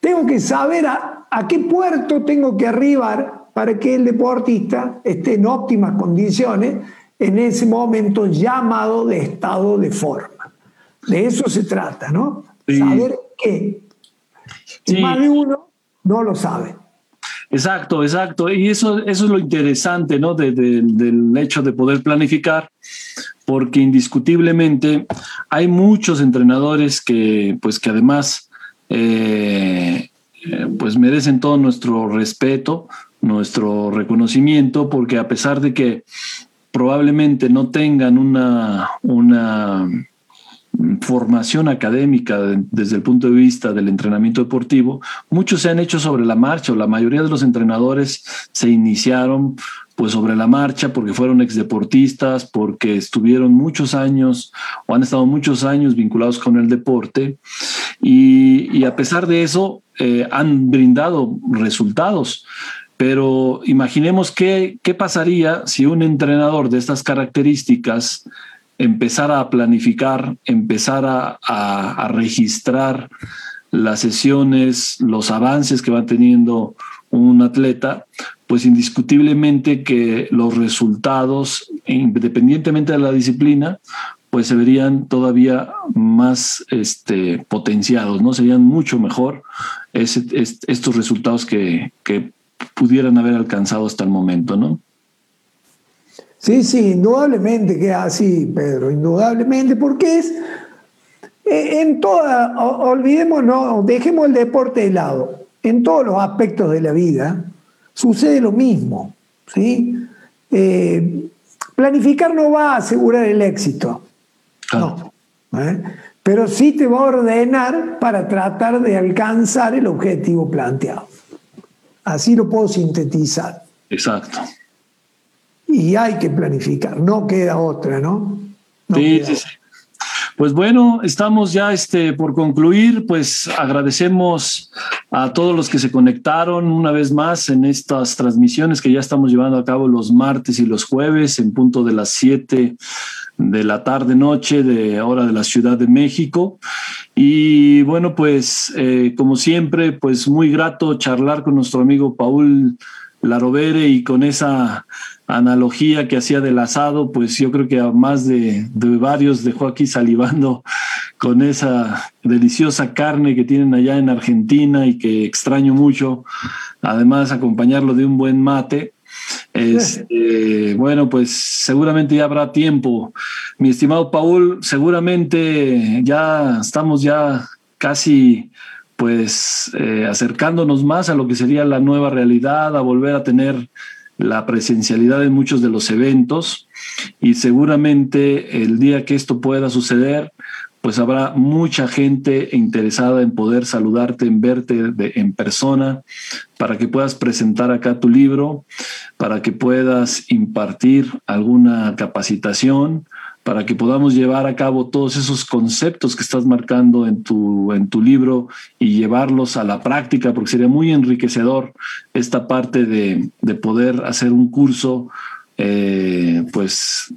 Tengo que saber a, qué puerto tengo que arribar para que el deportista esté en óptimas condiciones en ese momento llamado de estado de forma. De eso se trata, ¿no? Saber qué. más de uno no lo sabe. Exacto, exacto. Y eso, eso es lo interesante, ¿no? del hecho de poder planificar, porque indiscutiblemente hay muchos entrenadores que, pues, que además, eh, eh, pues, merecen todo nuestro respeto, nuestro reconocimiento, porque a pesar de que probablemente no tengan una, una formación académica desde el punto de vista del entrenamiento deportivo, muchos se han hecho sobre la marcha o la mayoría de los entrenadores se iniciaron pues sobre la marcha porque fueron exdeportistas, porque estuvieron muchos años o han estado muchos años vinculados con el deporte y, a pesar de eso eh, han brindado resultados. Pero imaginemos qué, qué pasaría si un entrenador de estas características empezar a planificar, empezar a, registrar las sesiones, los avances que va teniendo un atleta, pues indiscutiblemente que los resultados, independientemente de la disciplina, pues se verían todavía más este, potenciados, ¿no? Serían mucho mejor estos resultados que, que pudieran haber alcanzado hasta el momento, ¿no? Sí, sí, indudablemente que así, Pedro, indudablemente, porque es eh, en toda, olvidémonos, dejemos el deporte de lado, en todos los aspectos de la vida sucede lo mismo, ¿sí? Eh, planificar no va a asegurar el éxito, no, ¿eh? pero sí te va a ordenar para tratar de alcanzar el objetivo planteado. Así lo puedo sintetizar. Exacto y hay que planificar, no queda otra, ¿no? sí, sí, sí. Pues bueno, estamos ya este, por concluir, pues agradecemos a todos los que se conectaron una vez más en estas transmisiones que ya estamos llevando a cabo los martes y los jueves en punto de las 7 de la tarde noche de hora de la Ciudad de México. Y bueno, pues eh, como siempre, pues muy grato charlar con nuestro amigo Paul Larovere y con esa analogía que hacía del asado, pues yo creo que a más de, varios dejó aquí salivando con esa deliciosa carne que tienen allá en Argentina y que extraño mucho. Además, acompañarlo de un buen mate. Este, bueno, pues seguramente ya habrá tiempo. Mi estimado Paul, seguramente ya estamos ya casi pues eh, acercándonos más a lo que sería la nueva realidad, a volver a tener la presencialidad en muchos de los eventos y seguramente el día que esto pueda suceder, pues habrá mucha gente interesada en poder saludarte, en verte en persona, para que puedas presentar acá tu libro, para que puedas impartir alguna capacitación, para que podamos llevar a cabo todos esos conceptos que estás marcando en tu, en tu libro y llevarlos a la práctica, porque sería muy enriquecedor esta parte de, poder hacer un curso, eh, pues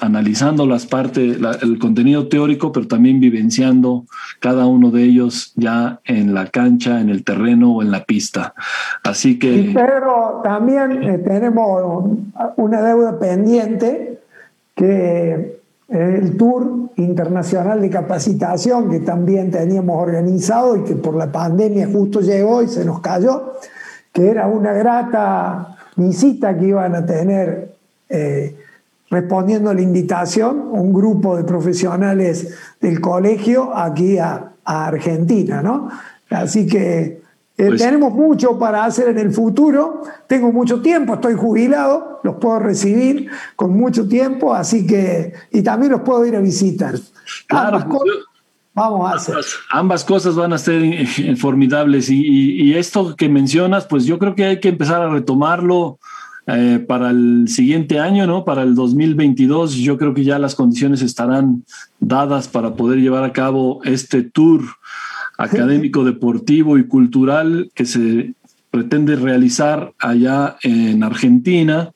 analizando las partes, el contenido teórico, pero también vivenciando cada uno de ellos ya en la cancha, en el terreno o en la pista. Así que... pero también eh, tenemos una deuda pendiente que el Tour Internacional de Capacitación que también teníamos organizado y que por la pandemia justo llegó y se nos cayó, que era una grata visita que iban a tener eh, respondiendo a la invitación, un grupo de profesionales del colegio aquí a, Argentina, ¿no? Así que eh, pues tenemos mucho para hacer en el futuro. Tengo mucho tiempo, estoy jubilado, los puedo recibir con mucho tiempo, así que, y también los puedo ir a visitar. Claro, pues vamos a hacer. Ambas, cosas van a ser formidables y, y, esto que mencionas, pues yo creo que hay que empezar a retomarlo eh, para el siguiente año, ¿no? Para el 2022, yo creo que ya las condiciones estarán dadas para poder llevar a cabo este tour académico, deportivo y cultural que se pretende realizar allá en Argentina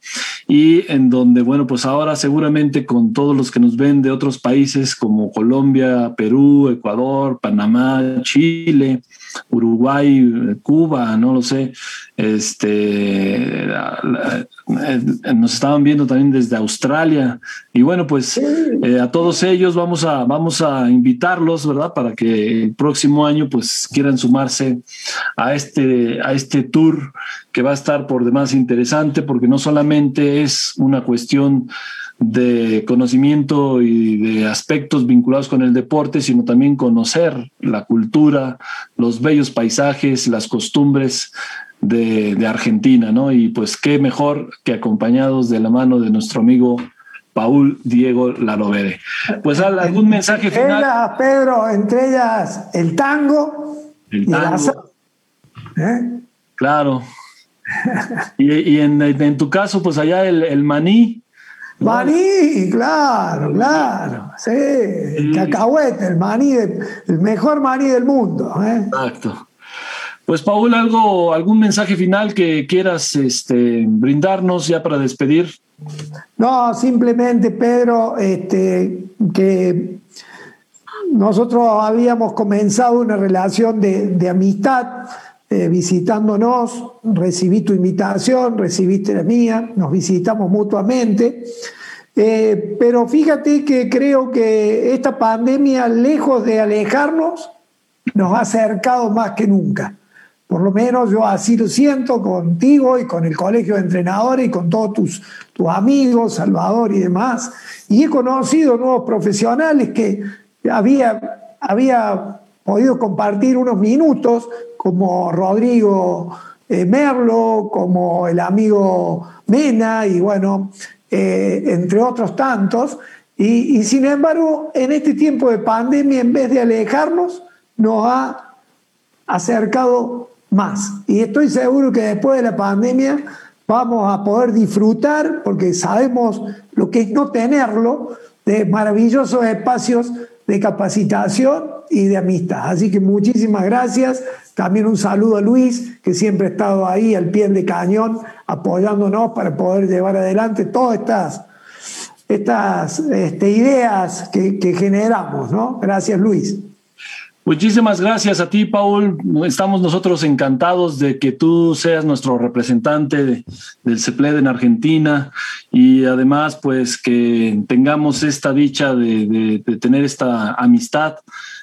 y en donde, bueno, pues ahora seguramente con todos los que nos ven de otros países como Colombia, Perú, Ecuador, Panamá, Chile, Uruguay, Cuba, no lo sé, este, nos estaban viendo también desde Australia. Y bueno, pues eh, a todos ellos vamos a, vamos a invitarlos, ¿verdad? Para que el próximo año pues quieran sumarse a este, a este tour que va a estar por demás interesante porque no solamente es una cuestión de conocimiento y de aspectos vinculados con el deporte, sino también conocer la cultura, los bellos paisajes, las costumbres de, Argentina, ¿no? Y pues qué mejor que acompañados de la mano de nuestro amigo Paul Diego Larovere. Pues algún mensaje final. Pedro, entre ellas el tango. El tango. ¿Eh? Claro. y, en, tu caso, pues allá el, el maní. Maní, claro, claro. Sí, el cacahuete, el maní, el mejor maní del mundo. ¿eh? Exacto. Pues Paul, algo, algún mensaje final que quieras este, brindarnos ya para despedir. No, simplemente Pedro, este, que nosotros habíamos comenzado una relación de, amistad eh, visitándonos, recibí tu invitación, recibiste la mía, nos visitamos mutuamente. Eh, pero fíjate que creo que esta pandemia, lejos de alejarnos, nos ha acercado más que nunca. Por lo menos yo así lo siento contigo y con el colegio de entrenadores y con todos tus, tus amigos, Salvador y demás. Y he conocido nuevos profesionales que había, había podido compartir unos minutos, como Rodrigo eh, Merlo, como el amigo Mena y bueno, eh, entre otros tantos. Y, y sin embargo, en este tiempo de pandemia, en vez de alejarnos, nos ha acercado más. Y estoy seguro que después de la pandemia vamos a poder disfrutar, porque sabemos lo que es no tenerlo, de maravillosos espacios de capacitación y de amistad. Así que muchísimas gracias. También un saludo a Luis, que siempre ha estado ahí al pie de cañón, apoyándonos para poder llevar adelante todas estas, estas este, ideas que, que generamos. ¿no? Gracias, Luis. Muchísimas gracias a ti, Paul. Estamos nosotros encantados de que tú seas nuestro representante del CEPLED en Argentina y además, pues, que tengamos esta dicha de, de tener esta amistad,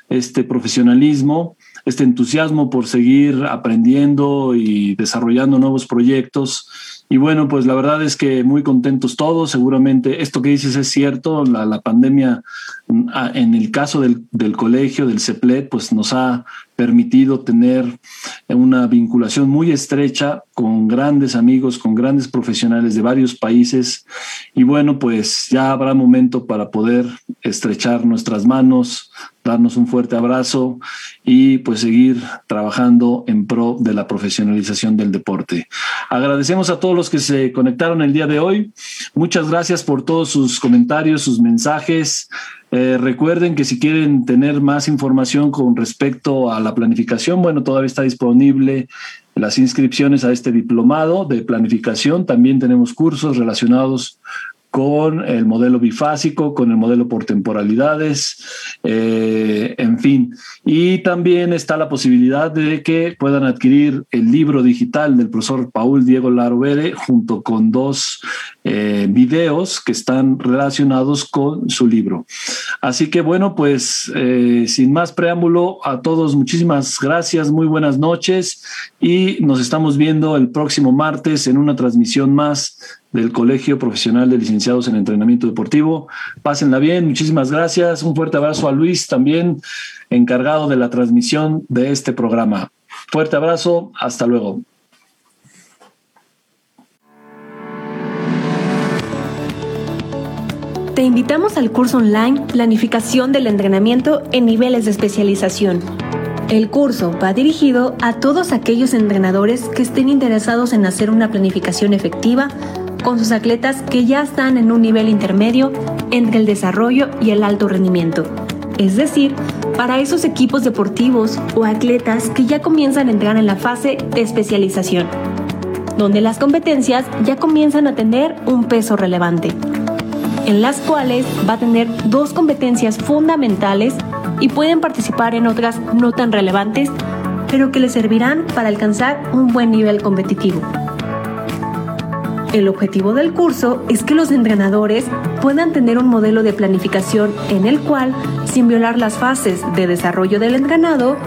este profesionalismo, este entusiasmo por seguir aprendiendo y desarrollando nuevos proyectos y bueno, pues la verdad es que muy contentos todos. Seguramente esto que dices es cierto. La, la pandemia, mm, en el caso del, del colegio, del CEPLET, pues nos ha permitido tener una vinculación muy estrecha con grandes amigos, con grandes profesionales de varios países. Y bueno, pues ya habrá momento para poder estrechar nuestras manos, darnos un fuerte abrazo y pues seguir trabajando en pro de la profesionalización del deporte. Agradecemos a todos los que se conectaron el día de hoy. Muchas gracias por todos sus comentarios, sus mensajes. Eh, recuerden que si quieren tener más información con respecto a la planificación, bueno, todavía está disponible las inscripciones a este diplomado de planificación. También tenemos cursos relacionados con el modelo bifásico, con el modelo por temporalidades, eh, en fin. Y también está la posibilidad de que puedan adquirir el libro digital del profesor Paul Diego Larovere junto con dos eh, videos que están relacionados con su libro. Así que bueno, pues eh, sin más preámbulo, a todos muchísimas gracias, muy buenas noches y nos estamos viendo el próximo martes en una transmisión más del Colegio Profesional de Licenciados en Entrenamiento Deportivo. Pásenla bien, muchísimas gracias. Un fuerte abrazo a Luis también, encargado de la transmisión de este programa. Fuerte abrazo, hasta luego. Te invitamos al curso online Planificación del Entrenamiento en Niveles de Especialización. El curso va dirigido a todos aquellos entrenadores que estén interesados en hacer una planificación efectiva con sus atletas que ya están en un nivel intermedio entre el desarrollo y el alto rendimiento. Es decir, para esos equipos deportivos o atletas que ya comienzan a entrar en la fase de especialización, donde las competencias ya comienzan a tener un peso relevante, en las cuales va a tener dos competencias fundamentales y pueden participar en otras no tan relevantes, pero que les servirán para alcanzar un buen nivel competitivo. El objetivo del curso es que los entrenadores puedan tener un modelo de planificación en el cual, sin violar las fases de desarrollo del entrenado,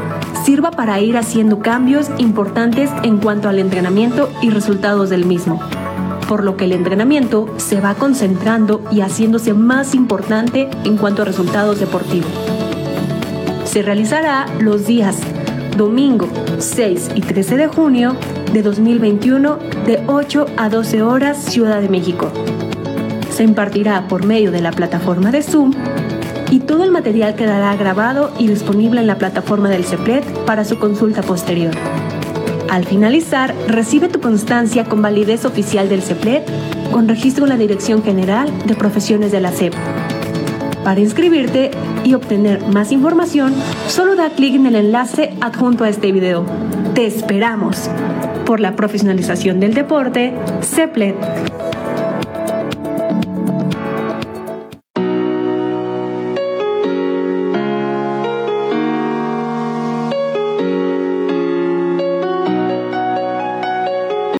sirva para ir haciendo cambios importantes en cuanto al entrenamiento y resultados del mismo. Por lo que el entrenamiento se va concentrando y haciéndose más importante en cuanto a resultados deportivos. Se realizará los días domingo 6 y 13 de junio de 2021 de 8 a 12 horas Ciudad de México. Se impartirá por medio de la plataforma de Zoom y todo el material quedará grabado y disponible en la plataforma del CEPLET para su consulta posterior. Al finalizar, recibe tu constancia con validez oficial del CEPLET con registro en la Dirección General de Profesiones de la CEP. Para inscribirte y obtener más información, solo da clic en el enlace adjunto a este video. ¡Te esperamos! Por la profesionalización del deporte, CEPLET.